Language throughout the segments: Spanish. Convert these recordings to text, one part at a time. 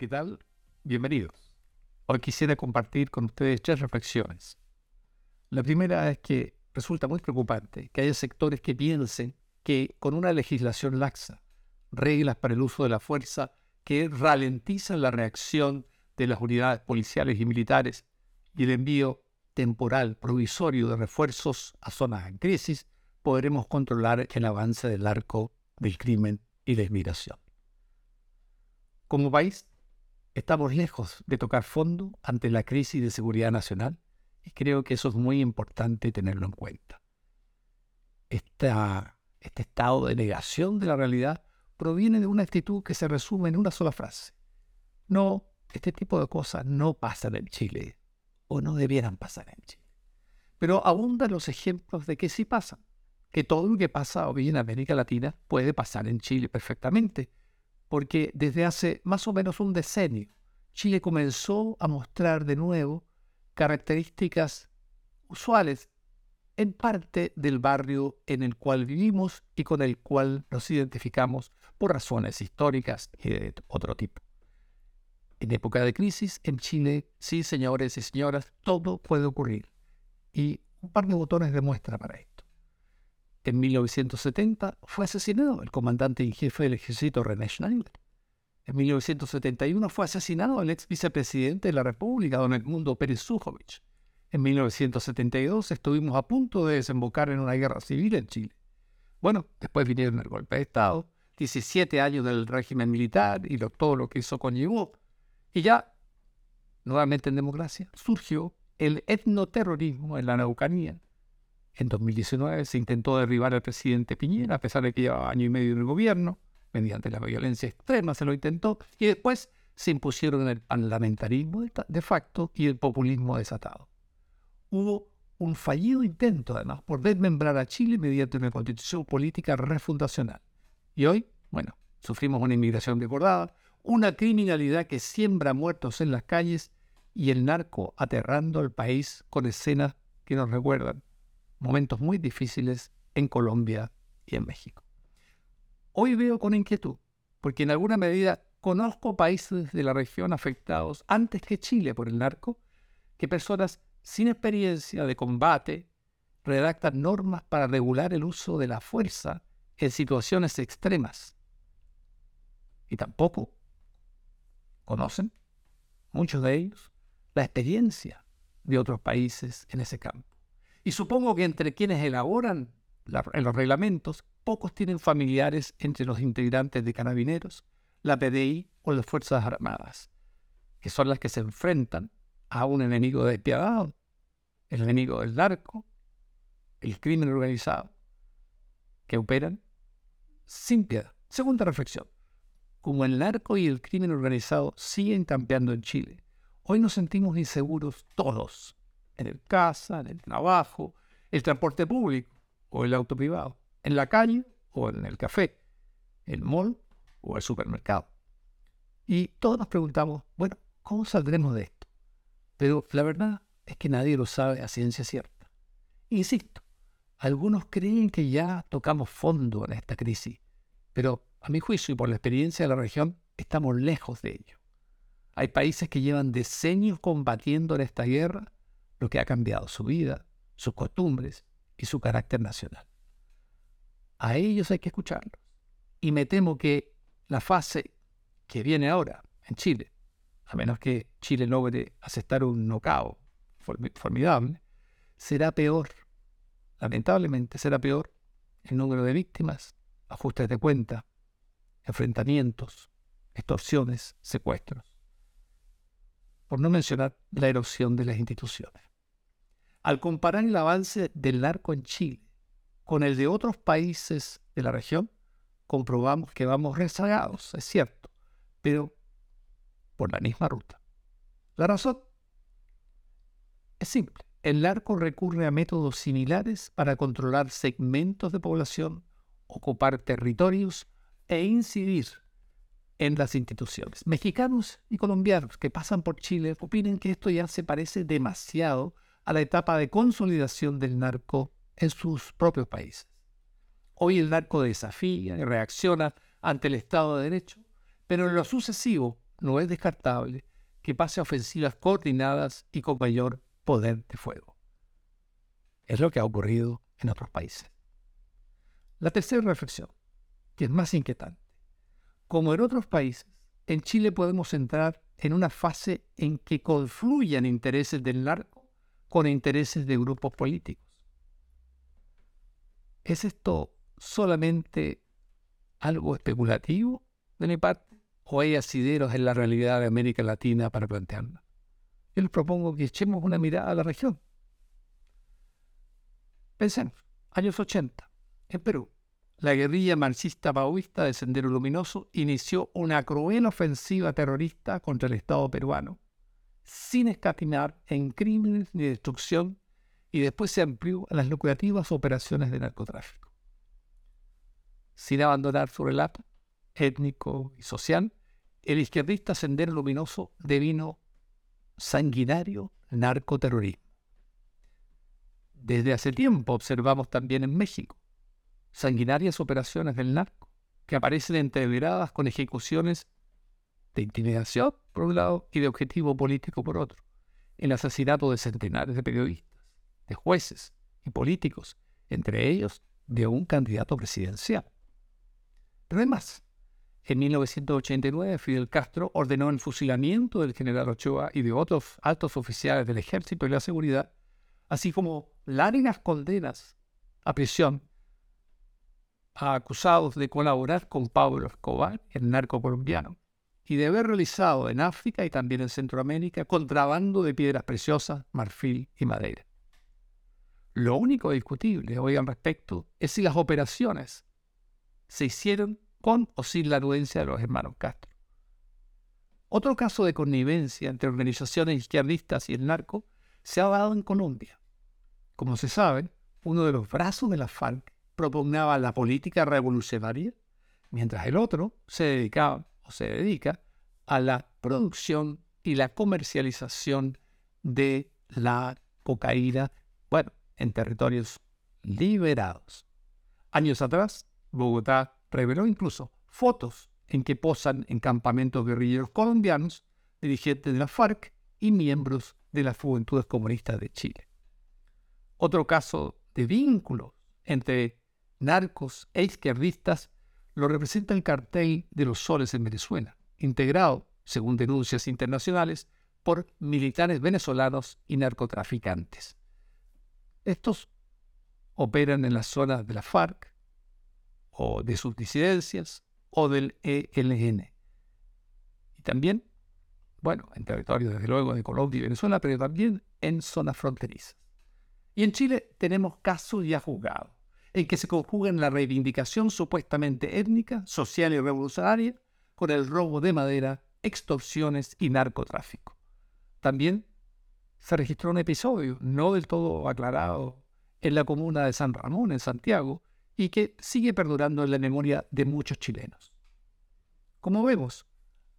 ¿qué tal? Bienvenidos. Hoy quisiera compartir con ustedes tres reflexiones. La primera es que resulta muy preocupante que haya sectores que piensen que con una legislación laxa, reglas para el uso de la fuerza que ralentizan la reacción de las unidades policiales y militares y el envío temporal provisorio de refuerzos a zonas en crisis, podremos controlar el avance del arco del crimen y la inmigración. Como país, estamos lejos de tocar fondo ante la crisis de seguridad nacional y creo que eso es muy importante tenerlo en cuenta. Este estado de negación de la realidad proviene de una actitud que se resume en una sola frase. No, este tipo de cosas no pasan en Chile o no debieran pasar en Chile. Pero abundan los ejemplos de que sí pasan, que todo lo que pasa hoy en América Latina puede pasar en Chile perfectamente porque desde hace más o menos un decenio Chile comenzó a mostrar de nuevo características usuales en parte del barrio en el cual vivimos y con el cual nos identificamos por razones históricas y de otro tipo. En época de crisis en Chile, sí, señores y señoras, todo puede ocurrir. Y un par de botones demuestra para esto. En 1970 fue asesinado el comandante en jefe del ejército René Schneider. En 1971 fue asesinado el ex vicepresidente de la República, don Edmundo Pérez. En 1972 estuvimos a punto de desembocar en una guerra civil en Chile. Bueno, después vinieron el golpe de Estado, 17 años del régimen militar y todo lo que eso conllevó. Y ya, nuevamente en democracia, surgió el etnoterrorismo en la Neucanía, en 2019 se intentó derribar al presidente Piñera, a pesar de que llevaba año y medio en el gobierno, mediante la violencia extrema se lo intentó, y después se impusieron el parlamentarismo de facto y el populismo desatado. Hubo un fallido intento, además, por desmembrar a Chile mediante una constitución política refundacional. Y hoy, bueno, sufrimos una inmigración desbordada, una criminalidad que siembra muertos en las calles y el narco aterrando al país con escenas que nos recuerdan momentos muy difíciles en Colombia y en México. Hoy veo con inquietud, porque en alguna medida conozco países de la región afectados antes que Chile por el narco, que personas sin experiencia de combate redactan normas para regular el uso de la fuerza en situaciones extremas. Y tampoco conocen, muchos de ellos, la experiencia de otros países en ese campo. Y supongo que entre quienes elaboran los reglamentos, pocos tienen familiares entre los integrantes de carabineros, la PDI o las Fuerzas Armadas, que son las que se enfrentan a un enemigo despiadado, el enemigo del narco, el crimen organizado, que operan sin piedad. Segunda reflexión. Como el narco y el crimen organizado siguen campeando en Chile, hoy nos sentimos inseguros todos, en el casa, en el trabajo, el transporte público o el auto privado, en la calle o en el café, el mall o el supermercado. Y todos nos preguntamos, bueno, ¿cómo saldremos de esto? Pero la verdad es que nadie lo sabe a ciencia cierta. Insisto, algunos creen que ya tocamos fondo en esta crisis, pero a mi juicio y por la experiencia de la región, estamos lejos de ello. Hay países que llevan decenios combatiendo en esta guerra lo que ha cambiado su vida, sus costumbres y su carácter nacional. A ellos hay que escucharlos. Y me temo que la fase que viene ahora en Chile, a menos que Chile logre aceptar un nocao formidable, será peor. Lamentablemente será peor el número de víctimas, ajustes de cuenta, enfrentamientos, extorsiones, secuestros. Por no mencionar la erosión de las instituciones. Al comparar el avance del narco en Chile con el de otros países de la región, comprobamos que vamos rezagados, es cierto, pero por la misma ruta. La razón es simple. El narco recurre a métodos similares para controlar segmentos de población, ocupar territorios e incidir en las instituciones. Mexicanos y colombianos que pasan por Chile opinen que esto ya se parece demasiado a la etapa de consolidación del narco en sus propios países. Hoy el narco desafía y reacciona ante el Estado de Derecho, pero en lo sucesivo no es descartable que pase a ofensivas coordinadas y con mayor poder de fuego. Es lo que ha ocurrido en otros países. La tercera reflexión, que es más inquietante. Como en otros países, en Chile podemos entrar en una fase en que confluyan intereses del narco con intereses de grupos políticos. ¿Es esto solamente algo especulativo de mi parte? ¿O hay asideros en la realidad de América Latina para plantearla? Yo les propongo que echemos una mirada a la región. Pensemos, años 80, en Perú, la guerrilla marxista maoísta de Sendero Luminoso inició una cruel ofensiva terrorista contra el Estado peruano sin escatimar en crímenes ni destrucción y después se amplió a las lucrativas operaciones de narcotráfico. Sin abandonar su relato étnico y social, el izquierdista Sendero Luminoso devino sanguinario narcoterrorismo. Desde hace tiempo observamos también en México sanguinarias operaciones del narco que aparecen entreveradas con ejecuciones de intimidación, por un lado, y de objetivo político, por otro. El asesinato de centenares de periodistas, de jueces y políticos, entre ellos de un candidato presidencial. Pero además, en 1989 Fidel Castro ordenó el fusilamiento del general Ochoa y de otros altos oficiales del ejército y la seguridad, así como largas condenas a prisión a acusados de colaborar con Pablo Escobar, el narco colombiano y de haber realizado en África y también en Centroamérica contrabando de piedras preciosas, marfil y madera. Lo único discutible hoy al respecto es si las operaciones se hicieron con o sin la anuencia de los hermanos Castro. Otro caso de connivencia entre organizaciones izquierdistas y el narco se ha dado en Colombia. Como se sabe, uno de los brazos de la FARC propugnaba la política revolucionaria, mientras el otro se dedicaba se dedica a la producción y la comercialización de la cocaína, bueno, en territorios liberados. Años atrás, Bogotá reveló incluso fotos en que posan en campamentos guerrilleros colombianos, dirigentes de la FARC y miembros de las Juventudes Comunistas de Chile. Otro caso de vínculo entre narcos e izquierdistas lo representa el cartel de los soles en Venezuela, integrado, según denuncias internacionales, por militares venezolanos y narcotraficantes. Estos operan en las zonas de la FARC o de sus disidencias o del ELN. Y también, bueno, en territorio desde luego de Colombia y Venezuela, pero también en zonas fronterizas. Y en Chile tenemos casos ya juzgados en que se conjugan la reivindicación supuestamente étnica, social y revolucionaria con el robo de madera, extorsiones y narcotráfico. También se registró un episodio no del todo aclarado en la comuna de San Ramón, en Santiago, y que sigue perdurando en la memoria de muchos chilenos. Como vemos,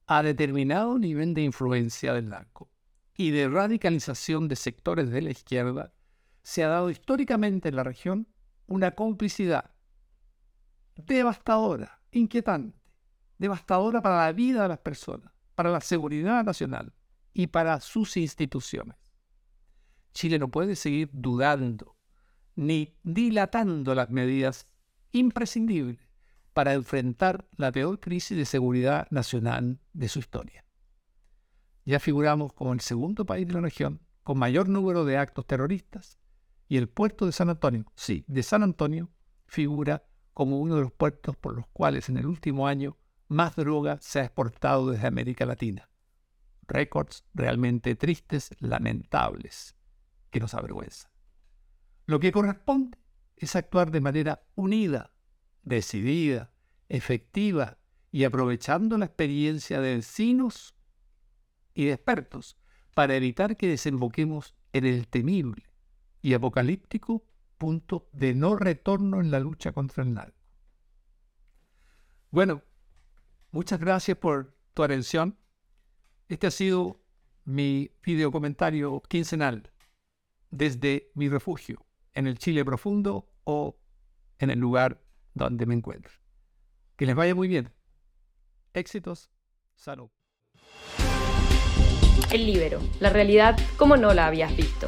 a determinado nivel de influencia del narco y de radicalización de sectores de la izquierda se ha dado históricamente en la región una complicidad devastadora, inquietante, devastadora para la vida de las personas, para la seguridad nacional y para sus instituciones. Chile no puede seguir dudando ni dilatando las medidas imprescindibles para enfrentar la peor crisis de seguridad nacional de su historia. Ya figuramos como el segundo país de la región con mayor número de actos terroristas y el puerto de San Antonio, sí, de San Antonio, figura como uno de los puertos por los cuales en el último año más droga se ha exportado desde América Latina. Récords realmente tristes, lamentables, que nos avergüenzan. Lo que corresponde es actuar de manera unida, decidida, efectiva y aprovechando la experiencia de vecinos y de expertos para evitar que desemboquemos en el temible, y apocalíptico punto de no retorno en la lucha contra el narco. Bueno, muchas gracias por tu atención. Este ha sido mi video comentario quincenal desde mi refugio en el Chile profundo o en el lugar donde me encuentro. Que les vaya muy bien. Éxitos. Salud. El Libero, la realidad como no la habías visto.